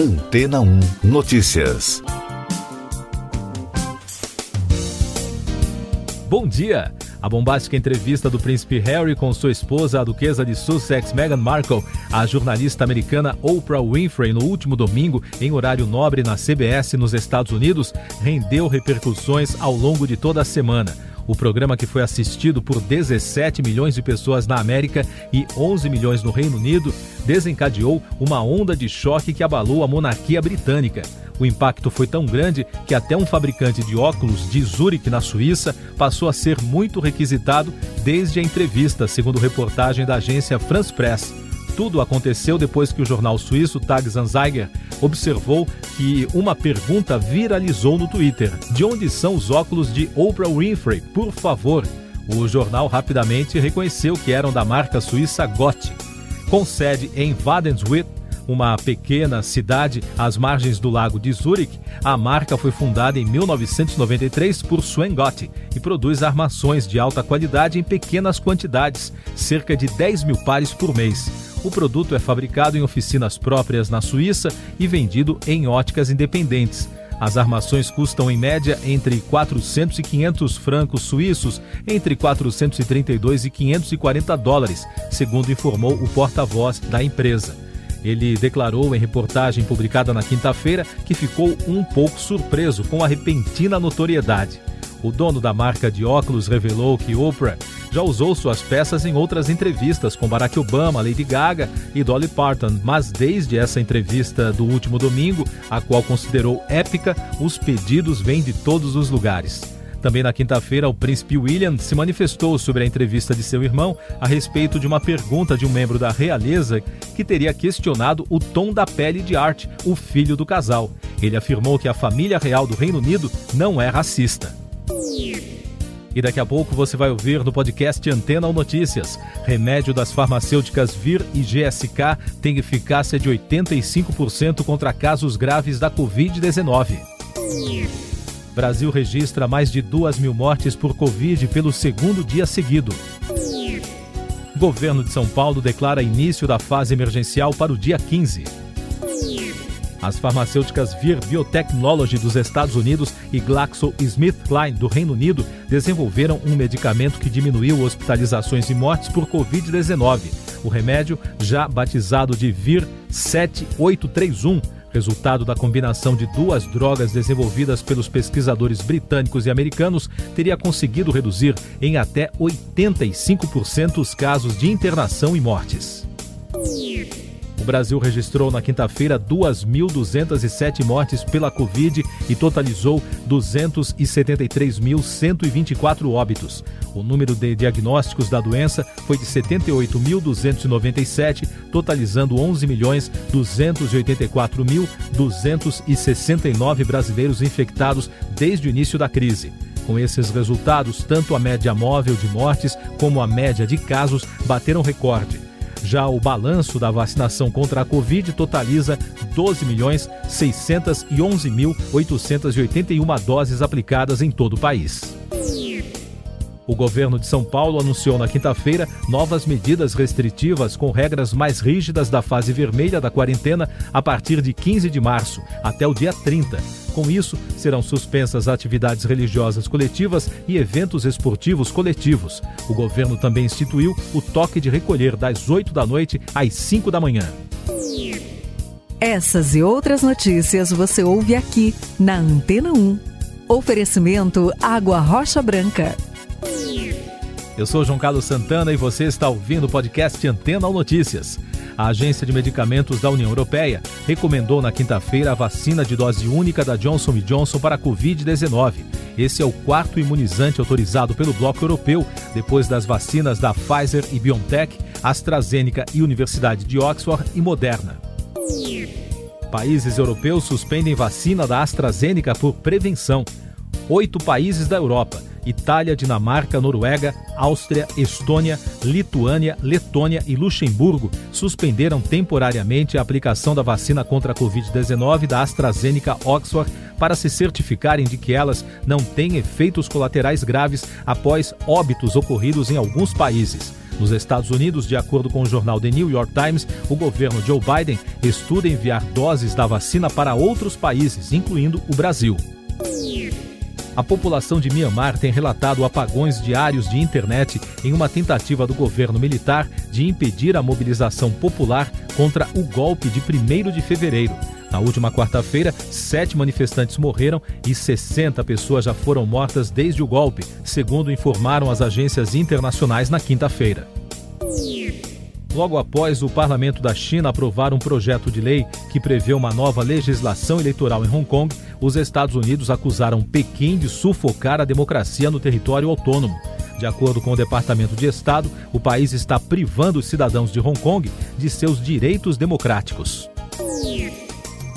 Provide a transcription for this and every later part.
Antena 1 Notícias. Bom dia! A bombástica entrevista do príncipe Harry com sua esposa, a duquesa de Sussex, Meghan Markle, a jornalista americana Oprah Winfrey, no último domingo, em horário nobre na CBS nos Estados Unidos, rendeu repercussões ao longo de toda a semana. O programa, que foi assistido por 17 milhões de pessoas na América e 11 milhões no Reino Unido, desencadeou uma onda de choque que abalou a monarquia britânica. O impacto foi tão grande que até um fabricante de óculos de Zurich, na Suíça, passou a ser muito requisitado desde a entrevista, segundo reportagem da agência France Press. Tudo aconteceu depois que o jornal suíço Tagesanzeiger observou que uma pergunta viralizou no Twitter: De onde são os óculos de Oprah Winfrey? Por favor. O jornal rapidamente reconheceu que eram da marca suíça Gott. Com sede em Wadenswit, uma pequena cidade às margens do lago de Zurich, a marca foi fundada em 1993 por Sven Gott e produz armações de alta qualidade em pequenas quantidades, cerca de 10 mil pares por mês. O produto é fabricado em oficinas próprias na Suíça e vendido em óticas independentes. As armações custam em média entre 400 e 500 francos suíços, entre 432 e 540 dólares, segundo informou o porta-voz da empresa. Ele declarou em reportagem publicada na quinta-feira que ficou um pouco surpreso com a repentina notoriedade. O dono da marca de óculos revelou que Oprah já usou suas peças em outras entrevistas com Barack Obama, Lady Gaga e Dolly Parton, mas desde essa entrevista do último domingo, a qual considerou épica, os pedidos vêm de todos os lugares. Também na quinta-feira, o príncipe William se manifestou sobre a entrevista de seu irmão a respeito de uma pergunta de um membro da realeza que teria questionado o tom da pele de Art, o filho do casal. Ele afirmou que a família real do Reino Unido não é racista. E daqui a pouco você vai ouvir no podcast Antena ou Notícias. Remédio das farmacêuticas Vir e GSK tem eficácia de 85% contra casos graves da Covid-19. Brasil registra mais de 2 mil mortes por Covid pelo segundo dia seguido. Governo de São Paulo declara início da fase emergencial para o dia 15. As farmacêuticas Vir Biotechnology dos Estados Unidos e GlaxoSmithKline do Reino Unido desenvolveram um medicamento que diminuiu hospitalizações e mortes por Covid-19. O remédio, já batizado de Vir 7831, resultado da combinação de duas drogas desenvolvidas pelos pesquisadores britânicos e americanos, teria conseguido reduzir em até 85% os casos de internação e mortes. Brasil registrou na quinta-feira 2.207 mortes pela Covid e totalizou 273.124 óbitos. O número de diagnósticos da doença foi de 78.297, totalizando 11.284.269 brasileiros infectados desde o início da crise. Com esses resultados, tanto a média móvel de mortes como a média de casos bateram recorde. Já o balanço da vacinação contra a Covid totaliza 12 milhões 611 mil 881 doses aplicadas em todo o país. O governo de São Paulo anunciou na quinta-feira novas medidas restritivas com regras mais rígidas da fase vermelha da quarentena a partir de 15 de março até o dia 30. Com isso, serão suspensas atividades religiosas coletivas e eventos esportivos coletivos. O governo também instituiu o toque de recolher das 8 da noite às 5 da manhã. Essas e outras notícias você ouve aqui na Antena 1. Oferecimento Água Rocha Branca. Eu sou João Carlos Santana e você está ouvindo o podcast Antena ou Notícias. A Agência de Medicamentos da União Europeia recomendou na quinta-feira a vacina de dose única da Johnson Johnson para a Covid-19. Esse é o quarto imunizante autorizado pelo Bloco Europeu, depois das vacinas da Pfizer e BioNTech, AstraZeneca e Universidade de Oxford e Moderna. Países europeus suspendem vacina da AstraZeneca por prevenção. Oito países da Europa Itália, Dinamarca, Noruega, Áustria, Estônia, Lituânia, Letônia e Luxemburgo suspenderam temporariamente a aplicação da vacina contra a Covid-19 da AstraZeneca Oxford para se certificarem de que elas não têm efeitos colaterais graves após óbitos ocorridos em alguns países. Nos Estados Unidos, de acordo com o jornal The New York Times, o governo Joe Biden estuda enviar doses da vacina para outros países, incluindo o Brasil. A população de Myanmar tem relatado apagões diários de internet em uma tentativa do governo militar de impedir a mobilização popular contra o golpe de 1 de fevereiro. Na última quarta-feira, sete manifestantes morreram e 60 pessoas já foram mortas desde o golpe, segundo informaram as agências internacionais na quinta-feira. Logo após o parlamento da China aprovar um projeto de lei que prevê uma nova legislação eleitoral em Hong Kong, os Estados Unidos acusaram Pequim de sufocar a democracia no território autônomo. De acordo com o Departamento de Estado, o país está privando os cidadãos de Hong Kong de seus direitos democráticos.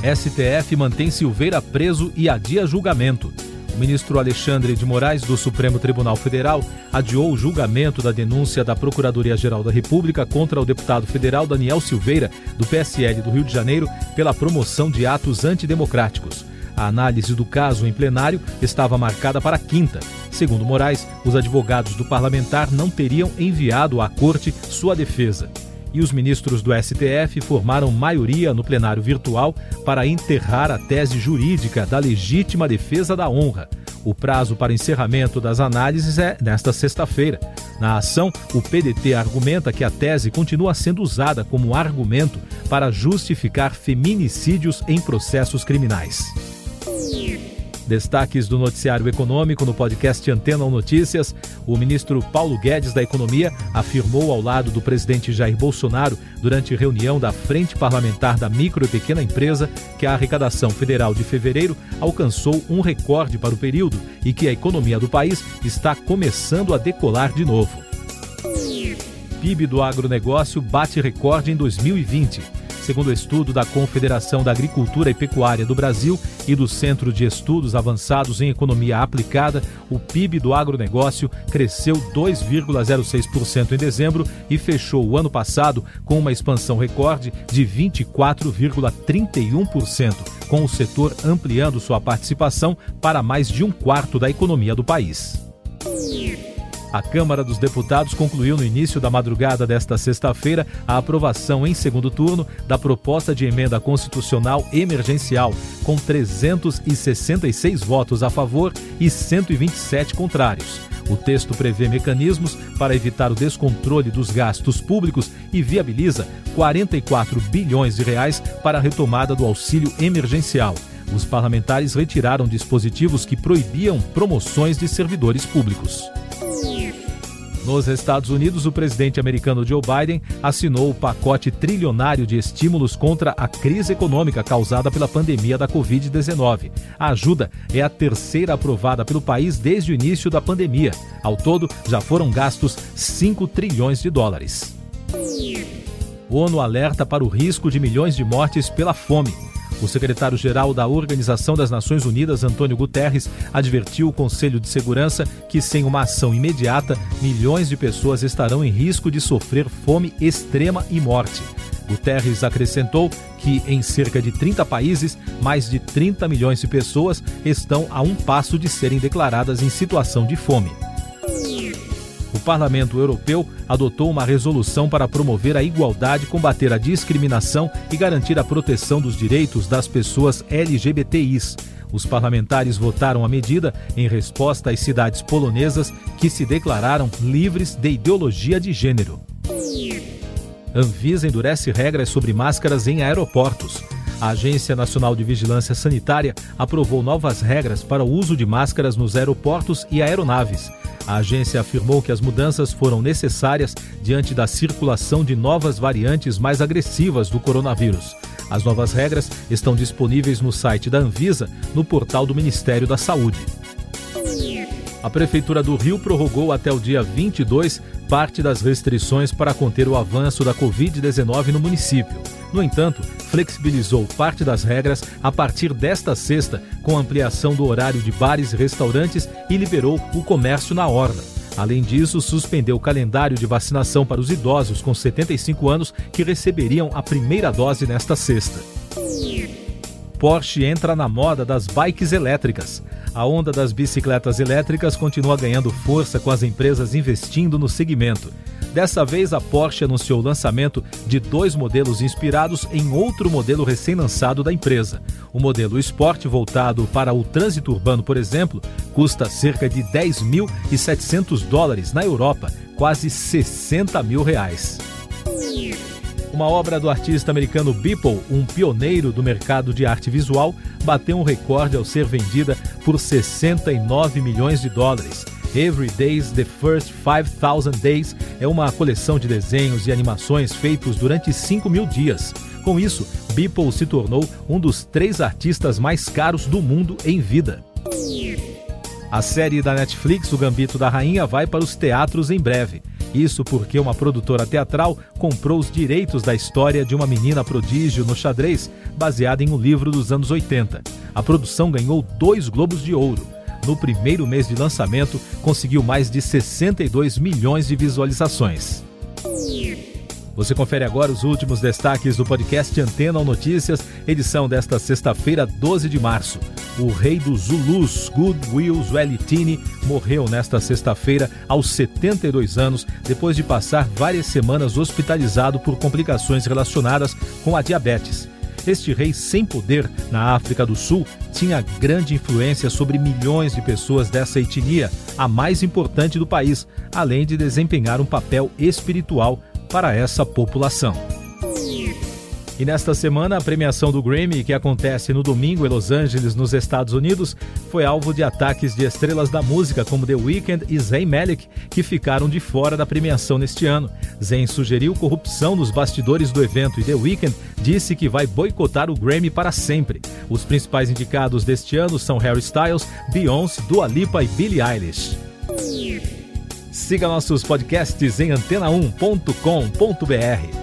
STF mantém Silveira preso e adia julgamento. O ministro Alexandre de Moraes, do Supremo Tribunal Federal, adiou o julgamento da denúncia da Procuradoria-Geral da República contra o deputado federal Daniel Silveira, do PSL do Rio de Janeiro, pela promoção de atos antidemocráticos. A análise do caso em plenário estava marcada para quinta. Segundo Moraes, os advogados do parlamentar não teriam enviado à corte sua defesa e os ministros do STF formaram maioria no plenário virtual para enterrar a tese jurídica da legítima defesa da honra. O prazo para encerramento das análises é nesta sexta-feira. Na ação, o PDT argumenta que a tese continua sendo usada como argumento para justificar feminicídios em processos criminais. Destaques do noticiário econômico no podcast Antena Notícias. O ministro Paulo Guedes da Economia afirmou ao lado do presidente Jair Bolsonaro, durante reunião da Frente Parlamentar da Micro e Pequena Empresa, que a arrecadação federal de fevereiro alcançou um recorde para o período e que a economia do país está começando a decolar de novo. PIB do agronegócio bate recorde em 2020. Segundo o estudo da Confederação da Agricultura e Pecuária do Brasil e do Centro de Estudos Avançados em Economia Aplicada, o PIB do agronegócio cresceu 2,06% em dezembro e fechou o ano passado com uma expansão recorde de 24,31%, com o setor ampliando sua participação para mais de um quarto da economia do país. A Câmara dos Deputados concluiu no início da madrugada desta sexta-feira a aprovação em segundo turno da proposta de emenda constitucional emergencial, com 366 votos a favor e 127 contrários. O texto prevê mecanismos para evitar o descontrole dos gastos públicos e viabiliza 44 bilhões de reais para a retomada do auxílio emergencial. Os parlamentares retiraram dispositivos que proibiam promoções de servidores públicos. Nos Estados Unidos, o presidente americano Joe Biden assinou o pacote trilionário de estímulos contra a crise econômica causada pela pandemia da Covid-19. A ajuda é a terceira aprovada pelo país desde o início da pandemia. Ao todo, já foram gastos 5 trilhões de dólares. ONU alerta para o risco de milhões de mortes pela fome. O secretário-geral da Organização das Nações Unidas, Antônio Guterres, advertiu o Conselho de Segurança que, sem uma ação imediata, milhões de pessoas estarão em risco de sofrer fome extrema e morte. Guterres acrescentou que, em cerca de 30 países, mais de 30 milhões de pessoas estão a um passo de serem declaradas em situação de fome. Parlamento Europeu adotou uma resolução para promover a igualdade, combater a discriminação e garantir a proteção dos direitos das pessoas LGBTIs. Os parlamentares votaram a medida em resposta às cidades polonesas que se declararam livres de ideologia de gênero. Anvisa endurece regras sobre máscaras em aeroportos. A Agência Nacional de Vigilância Sanitária aprovou novas regras para o uso de máscaras nos aeroportos e aeronaves. A agência afirmou que as mudanças foram necessárias diante da circulação de novas variantes mais agressivas do coronavírus. As novas regras estão disponíveis no site da Anvisa, no portal do Ministério da Saúde. A Prefeitura do Rio prorrogou até o dia 22 parte das restrições para conter o avanço da Covid-19 no município. No entanto, flexibilizou parte das regras a partir desta sexta, com ampliação do horário de bares e restaurantes e liberou o comércio na orla. Além disso, suspendeu o calendário de vacinação para os idosos com 75 anos que receberiam a primeira dose nesta sexta. Porsche entra na moda das bikes elétricas. A onda das bicicletas elétricas continua ganhando força com as empresas investindo no segmento. Dessa vez, a Porsche anunciou o lançamento de dois modelos inspirados em outro modelo recém-lançado da empresa. O modelo Sport, voltado para o trânsito urbano, por exemplo, custa cerca de 10.700 dólares na Europa, quase 60 mil reais. Uma obra do artista americano Beeple, um pioneiro do mercado de arte visual, bateu um recorde ao ser vendida por 69 milhões de dólares. Every Day's The First 5000 Days é uma coleção de desenhos e animações feitos durante 5 mil dias. Com isso, Beeple se tornou um dos três artistas mais caros do mundo em vida. A série da Netflix, O Gambito da Rainha, vai para os teatros em breve. Isso porque uma produtora teatral comprou os direitos da história de uma menina prodígio no xadrez, baseada em um livro dos anos 80. A produção ganhou dois Globos de Ouro. No primeiro mês de lançamento, conseguiu mais de 62 milhões de visualizações. Você confere agora os últimos destaques do podcast Antena ou Notícias, edição desta sexta-feira, 12 de março. O rei dos Zulus, Goodwill Zwelithini, morreu nesta sexta-feira aos 72 anos, depois de passar várias semanas hospitalizado por complicações relacionadas com a diabetes. Este rei sem poder na África do Sul tinha grande influência sobre milhões de pessoas dessa etnia, a mais importante do país, além de desempenhar um papel espiritual para essa população. E nesta semana, a premiação do Grammy, que acontece no domingo em Los Angeles, nos Estados Unidos, foi alvo de ataques de estrelas da música como The Weeknd e Zayn Malik, que ficaram de fora da premiação neste ano. Zayn sugeriu corrupção nos bastidores do evento e The Weeknd disse que vai boicotar o Grammy para sempre. Os principais indicados deste ano são Harry Styles, Beyoncé, Dua Lipa e Billie Eilish. Siga nossos podcasts em antena1.com.br.